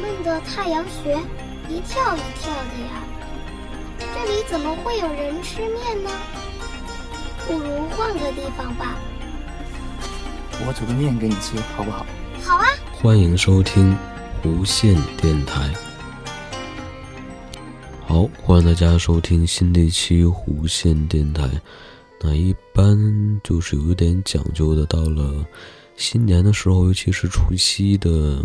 闷的太阳穴，一跳一跳的呀。这里怎么会有人吃面呢？不如换个地方吧。我煮个面给你吃，好不好？好啊。欢迎收听无线电台。好，欢迎大家收听新的一期无线电台。那一般就是有一点讲究的，到了新年的时候，尤其是除夕的，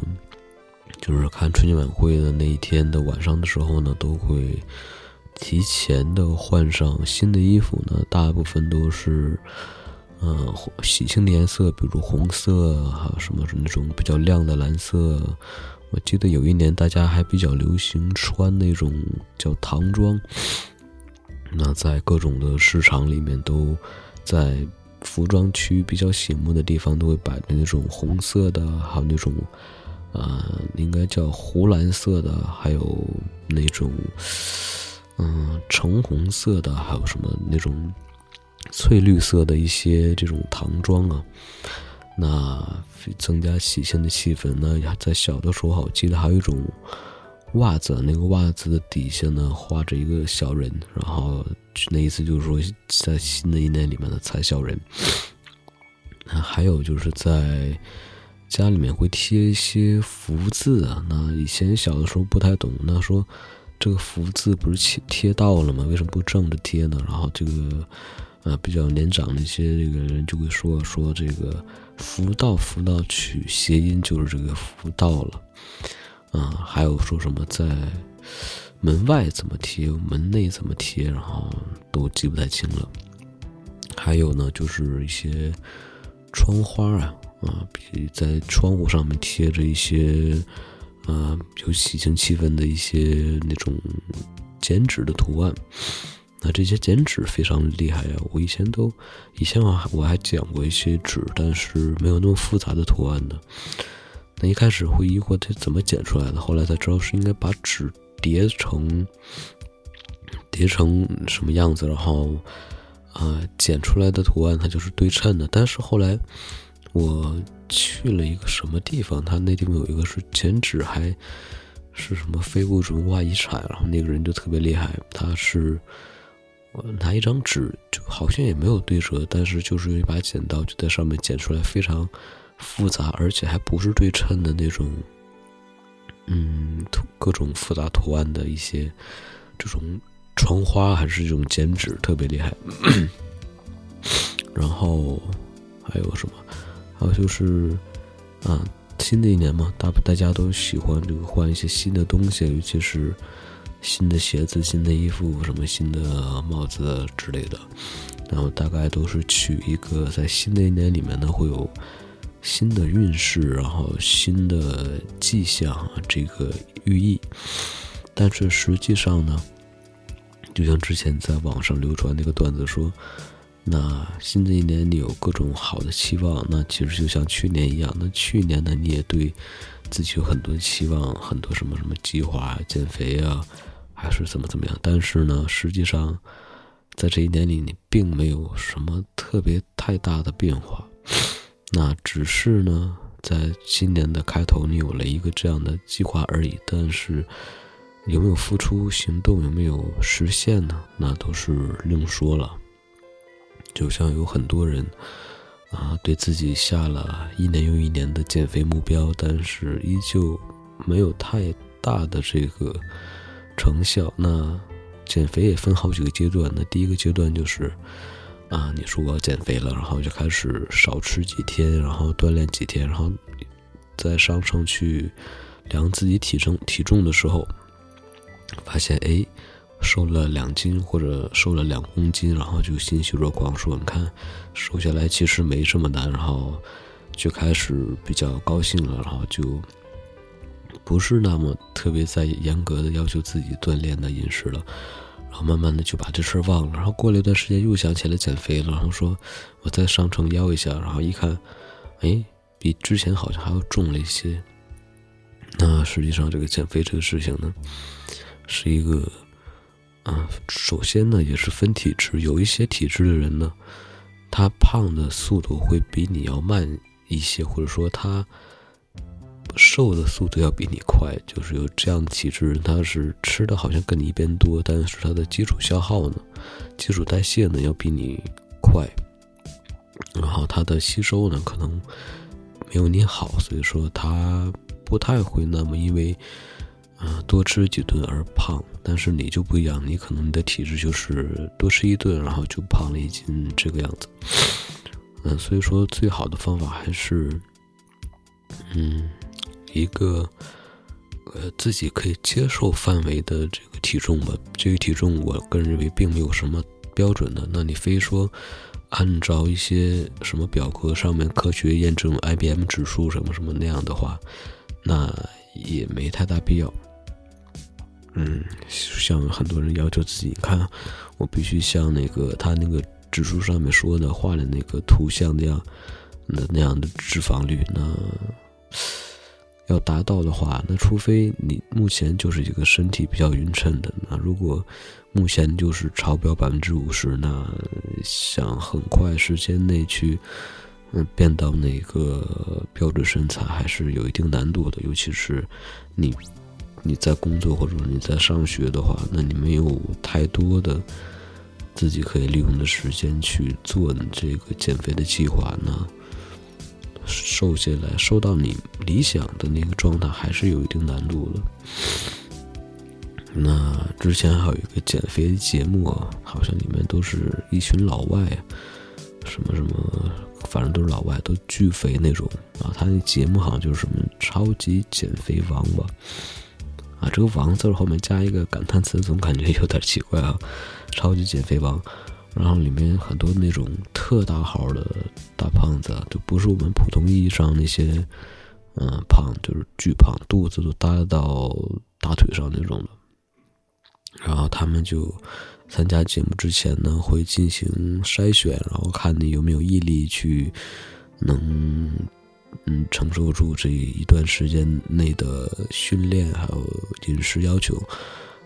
就是看春节晚会的那一天的晚上的时候呢，都会提前的换上新的衣服呢。大部分都是。嗯，喜庆的颜色，比如红色，还有什么那种比较亮的蓝色。我记得有一年大家还比较流行穿那种叫唐装。那在各种的市场里面，都在服装区比较醒目的地方，都会摆那种红色的，还有那种，呃，应该叫湖蓝色的，还有那种，嗯，橙红色的，还有什么那种。翠绿色的一些这种唐装啊，那增加喜庆的气氛。那在小的时候，我记得还有一种袜子，那个袜子的底下呢画着一个小人，然后那意思就是说，在新的一年里面的踩小人。那还有就是在家里面会贴一些福字啊。那以前小的时候不太懂，那说这个福字不是贴贴到了吗？为什么不正着贴呢？然后这个。呃，比较年长的一些这个人就会说说这个“福到福到”取谐音就是这个“福到了”，啊，还有说什么在门外怎么贴，门内怎么贴，然后都记不太清了。还有呢，就是一些窗花啊，啊，比在窗户上面贴着一些啊有喜庆气氛的一些那种剪纸的图案。那这些剪纸非常厉害呀！我以前都，以前我还我还剪过一些纸，但是没有那么复杂的图案的。那一开始会疑惑它怎么剪出来的，后来才知道是应该把纸叠成，叠成什么样子，然后啊剪出来的图案它就是对称的。但是后来我去了一个什么地方，它那地方有一个是剪纸，还是什么非物质文化遗产，然后那个人就特别厉害，他是。我拿一张纸，就好像也没有对折，但是就是用一把剪刀，就在上面剪出来非常复杂，而且还不是对称的那种，嗯，各种复杂图案的一些这种窗花，还是这种剪纸特别厉害。然后还有什么？还有就是，啊，新的一年嘛，大大家都喜欢这个换一些新的东西，尤其是。新的鞋子、新的衣服、什么新的帽子之类的，然后大概都是取一个在新的一年里面呢会有新的运势，然后新的迹象这个寓意。但是实际上呢，就像之前在网上流传那个段子说，那新的一年你有各种好的期望，那其实就像去年一样，那去年呢你也对自己有很多期望，很多什么什么计划、减肥啊。还是怎么怎么样？但是呢，实际上，在这一年里，你并没有什么特别太大的变化。那只是呢，在今年的开头，你有了一个这样的计划而已。但是，有没有付出行动，有没有实现呢？那都是另说了。就像有很多人啊，对自己下了一年又一年的减肥目标，但是依旧没有太大的这个。成效那减肥也分好几个阶段。那第一个阶段就是，啊，你说我要减肥了，然后就开始少吃几天，然后锻炼几天，然后在商场去量自己体重体重的时候，发现哎，瘦了两斤或者瘦了两公斤，然后就欣喜若狂，说你看瘦下来其实没这么难，然后就开始比较高兴了，然后就。不是那么特别在严格的要求自己锻炼的饮食了，然后慢慢的就把这事儿忘了，然后过了一段时间又想起来减肥了，然后说我再上称腰一下，然后一看，哎，比之前好像还要重了一些。那实际上这个减肥这个事情呢，是一个，啊，首先呢也是分体质，有一些体质的人呢，他胖的速度会比你要慢一些，或者说他。瘦的速度要比你快，就是有这样的体质，他是吃的好像跟你一边多，但是他的基础消耗呢，基础代谢呢要比你快，然后他的吸收呢可能没有你好，所以说他不太会那么因为啊多吃几顿而胖，但是你就不一样，你可能你的体质就是多吃一顿，然后就胖了一斤这个样子，嗯，所以说最好的方法还是，嗯。一个呃自己可以接受范围的这个体重吧，这个体重我个人认为并没有什么标准的。那你非说按照一些什么表格上面科学验证 IBM 指数什么什么那样的话，那也没太大必要。嗯，像很多人要求自己，看我必须像那个他那个指数上面说的画的那个图像那样那那样的脂肪率，那。要达到的话，那除非你目前就是一个身体比较匀称的。那如果目前就是超标百分之五十，那想很快时间内去嗯变到那个标准身材，还是有一定难度的。尤其是你你在工作或者说你在上学的话，那你没有太多的自己可以利用的时间去做这个减肥的计划，那。瘦下来，瘦到你理想的那个状态，还是有一定难度的。那之前还有一个减肥节目，好像里面都是一群老外，什么什么，反正都是老外，都巨肥那种啊。他那节目好像就是什么超级减肥王吧？啊，这个“王”字后面加一个感叹词，总感觉有点奇怪啊。超级减肥王。然后里面很多那种特大号的大胖子，就不是我们普通意义上那些，嗯，胖，就是巨胖，肚子都大到大腿上那种的。然后他们就参加节目之前呢，会进行筛选，然后看你有没有毅力去能，嗯，承受住这一段时间内的训练还有饮食要求。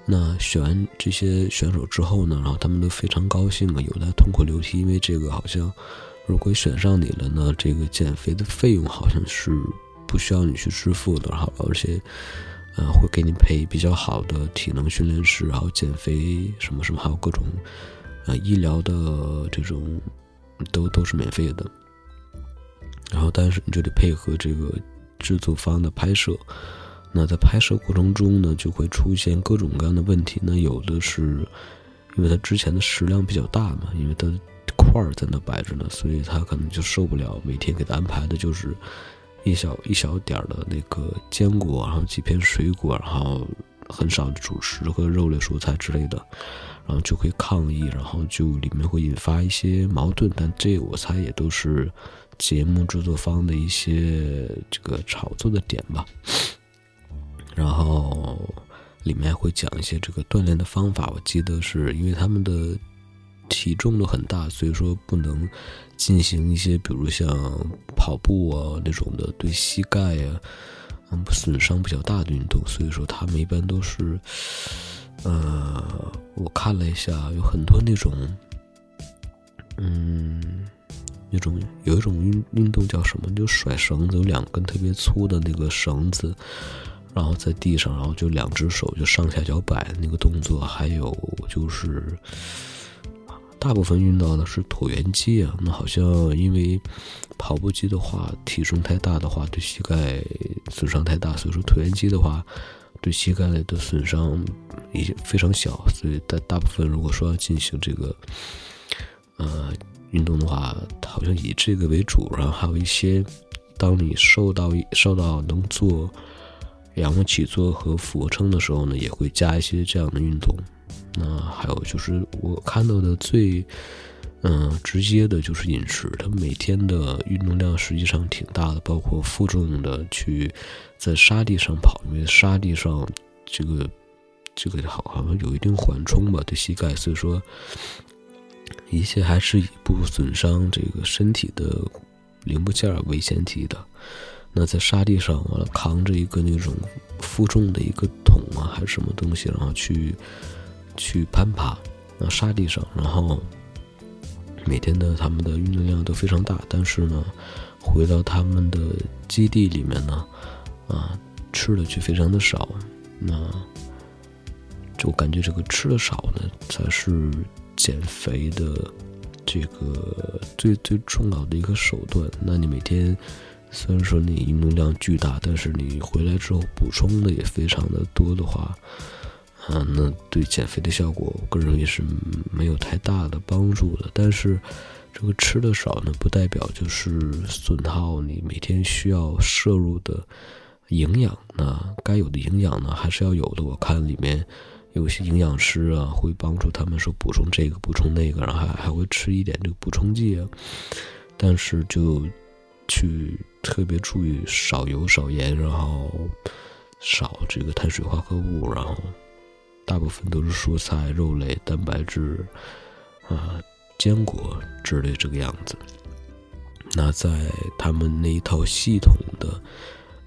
那选完这些选手之后呢，然后他们都非常高兴啊，有的痛哭流涕，因为这个好像，如果选上你了呢，这个减肥的费用好像是不需要你去支付的，然后而且，呃，会给你配比较好的体能训练师，然后减肥什么什么，还有各种，呃，医疗的这种，都都是免费的。然后，但是你就得配合这个制作方的拍摄。那在拍摄过程中呢，就会出现各种各样的问题。那有的是，因为他之前的食量比较大嘛，因为他块儿在那摆着呢，所以他可能就受不了。每天给他安排的就是一小一小点儿的那个坚果，然后几片水果，然后很少的主食和肉类蔬菜之类的，然后就会抗议，然后就里面会引发一些矛盾。但这我猜也都是节目制作方的一些这个炒作的点吧。然后里面会讲一些这个锻炼的方法。我记得是因为他们的体重都很大，所以说不能进行一些比如像跑步啊那种的对膝盖啊嗯损伤比较大的运动。所以说他们一般都是，呃，我看了一下，有很多那种，嗯，那种有一种运运动叫什么？就甩绳子，有两根特别粗的那个绳子。然后在地上，然后就两只手就上下脚摆那个动作，还有就是，大部分运到的是椭圆机啊。那好像因为跑步机的话，体重太大的话，对膝盖损伤太大，所以说椭圆机的话，对膝盖的损伤也非常小。所以大大部分如果说要进行这个呃运动的话，好像以这个为主。然后还有一些，当你瘦到瘦到能做。仰卧起坐和俯卧撑的时候呢，也会加一些这样的运动。那还有就是我看到的最，嗯，直接的就是饮食。他每天的运动量实际上挺大的，包括负重的去在沙地上跑，因为沙地上这个这个好好像有一定缓冲吧，对膝盖。所以说，一切还是以不损伤这个身体的零部件为前提的。那在沙地上，完了扛着一个那种负重的一个桶啊，还是什么东西，然后去去攀爬，那沙地上，然后每天的他们的运动量都非常大，但是呢，回到他们的基地里面呢，啊，吃的却非常的少，那就感觉这个吃的少呢，才是减肥的这个最最重要的一个手段。那你每天虽然说你运动量巨大，但是你回来之后补充的也非常的多的话，啊，那对减肥的效果，我个人认为是没有太大的帮助的。但是这个吃的少呢，不代表就是损耗你每天需要摄入的。营养那，该有的营养呢还是要有的。我看里面有些营养师啊，会帮助他们说补充这个补充那个，然后还还会吃一点这个补充剂啊。但是就去特别注意少油少盐，然后少这个碳水化合物，然后大部分都是蔬菜、肉类、蛋白质啊、坚果之类这个样子。那在他们那一套系统的。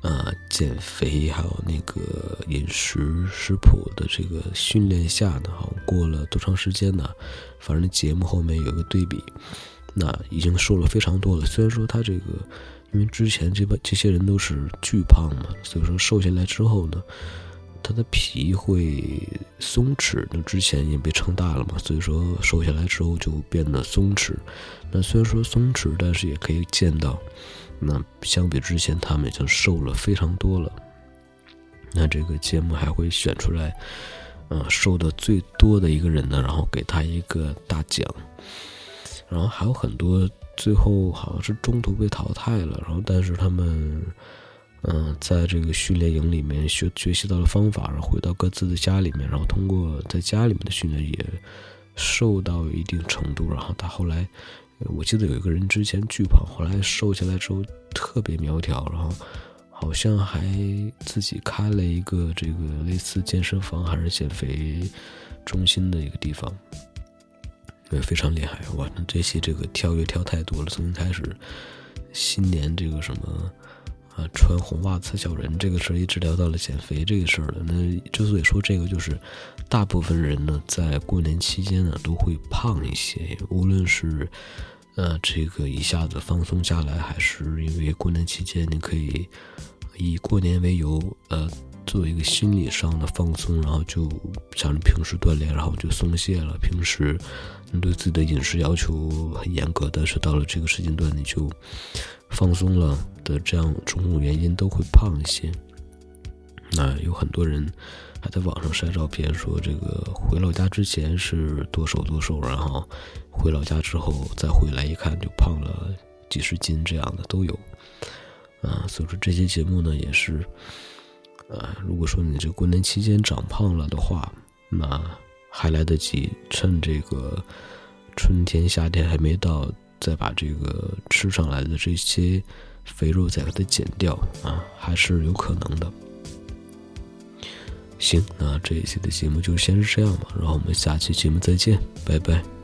啊，减肥还有那个饮食食谱的这个训练下呢，哈，过了多长时间呢？反正节目后面有个对比，那已经瘦了非常多了。虽然说他这个，因为之前这帮这些人都是巨胖嘛，所以说瘦下来之后呢，他的皮会松弛。那之前已经被撑大了嘛，所以说瘦下来之后就变得松弛。那虽然说松弛，但是也可以见到。那相比之前，他们已经瘦了非常多了。那这个节目还会选出来，嗯，瘦的最多的一个人呢，然后给他一个大奖。然后还有很多最后好像是中途被淘汰了，然后但是他们，嗯，在这个训练营里面学学习到了方法，然后回到各自的家里面，然后通过在家里面的训练也瘦到一定程度，然后他后来。我记得有一个人之前巨胖，后来瘦下来之后特别苗条，然后好像还自己开了一个这个类似健身房还是减肥中心的一个地方，也非常厉害哇！那这些这个跳跃跳太多了，从开始新年这个什么啊穿红袜子小人这个事儿，一直聊到了减肥这个事儿了。那之所以说这个，就是大部分人呢在过年期间呢都会胖一些，无论是。呃，这个一下子放松下来，还是因为过年期间你可以以过年为由，呃，做一个心理上的放松，然后就像你平时锻炼，然后就松懈了。平时你对自己的饮食要求很严格，但是到了这个时间段你就放松了的，这样种种原因都会胖一些。那有很多人。还在网上晒照片，说这个回老家之前是多瘦多瘦，然后回老家之后再回来一看就胖了几十斤，这样的都有。啊，所以说这期节目呢也是，啊，如果说你这过年期间长胖了的话，那还来得及，趁这个春天夏天还没到，再把这个吃上来的这些肥肉再给它减掉啊，还是有可能的。行，那这一期的节目就先是这样吧，然后我们下期节目再见，拜拜。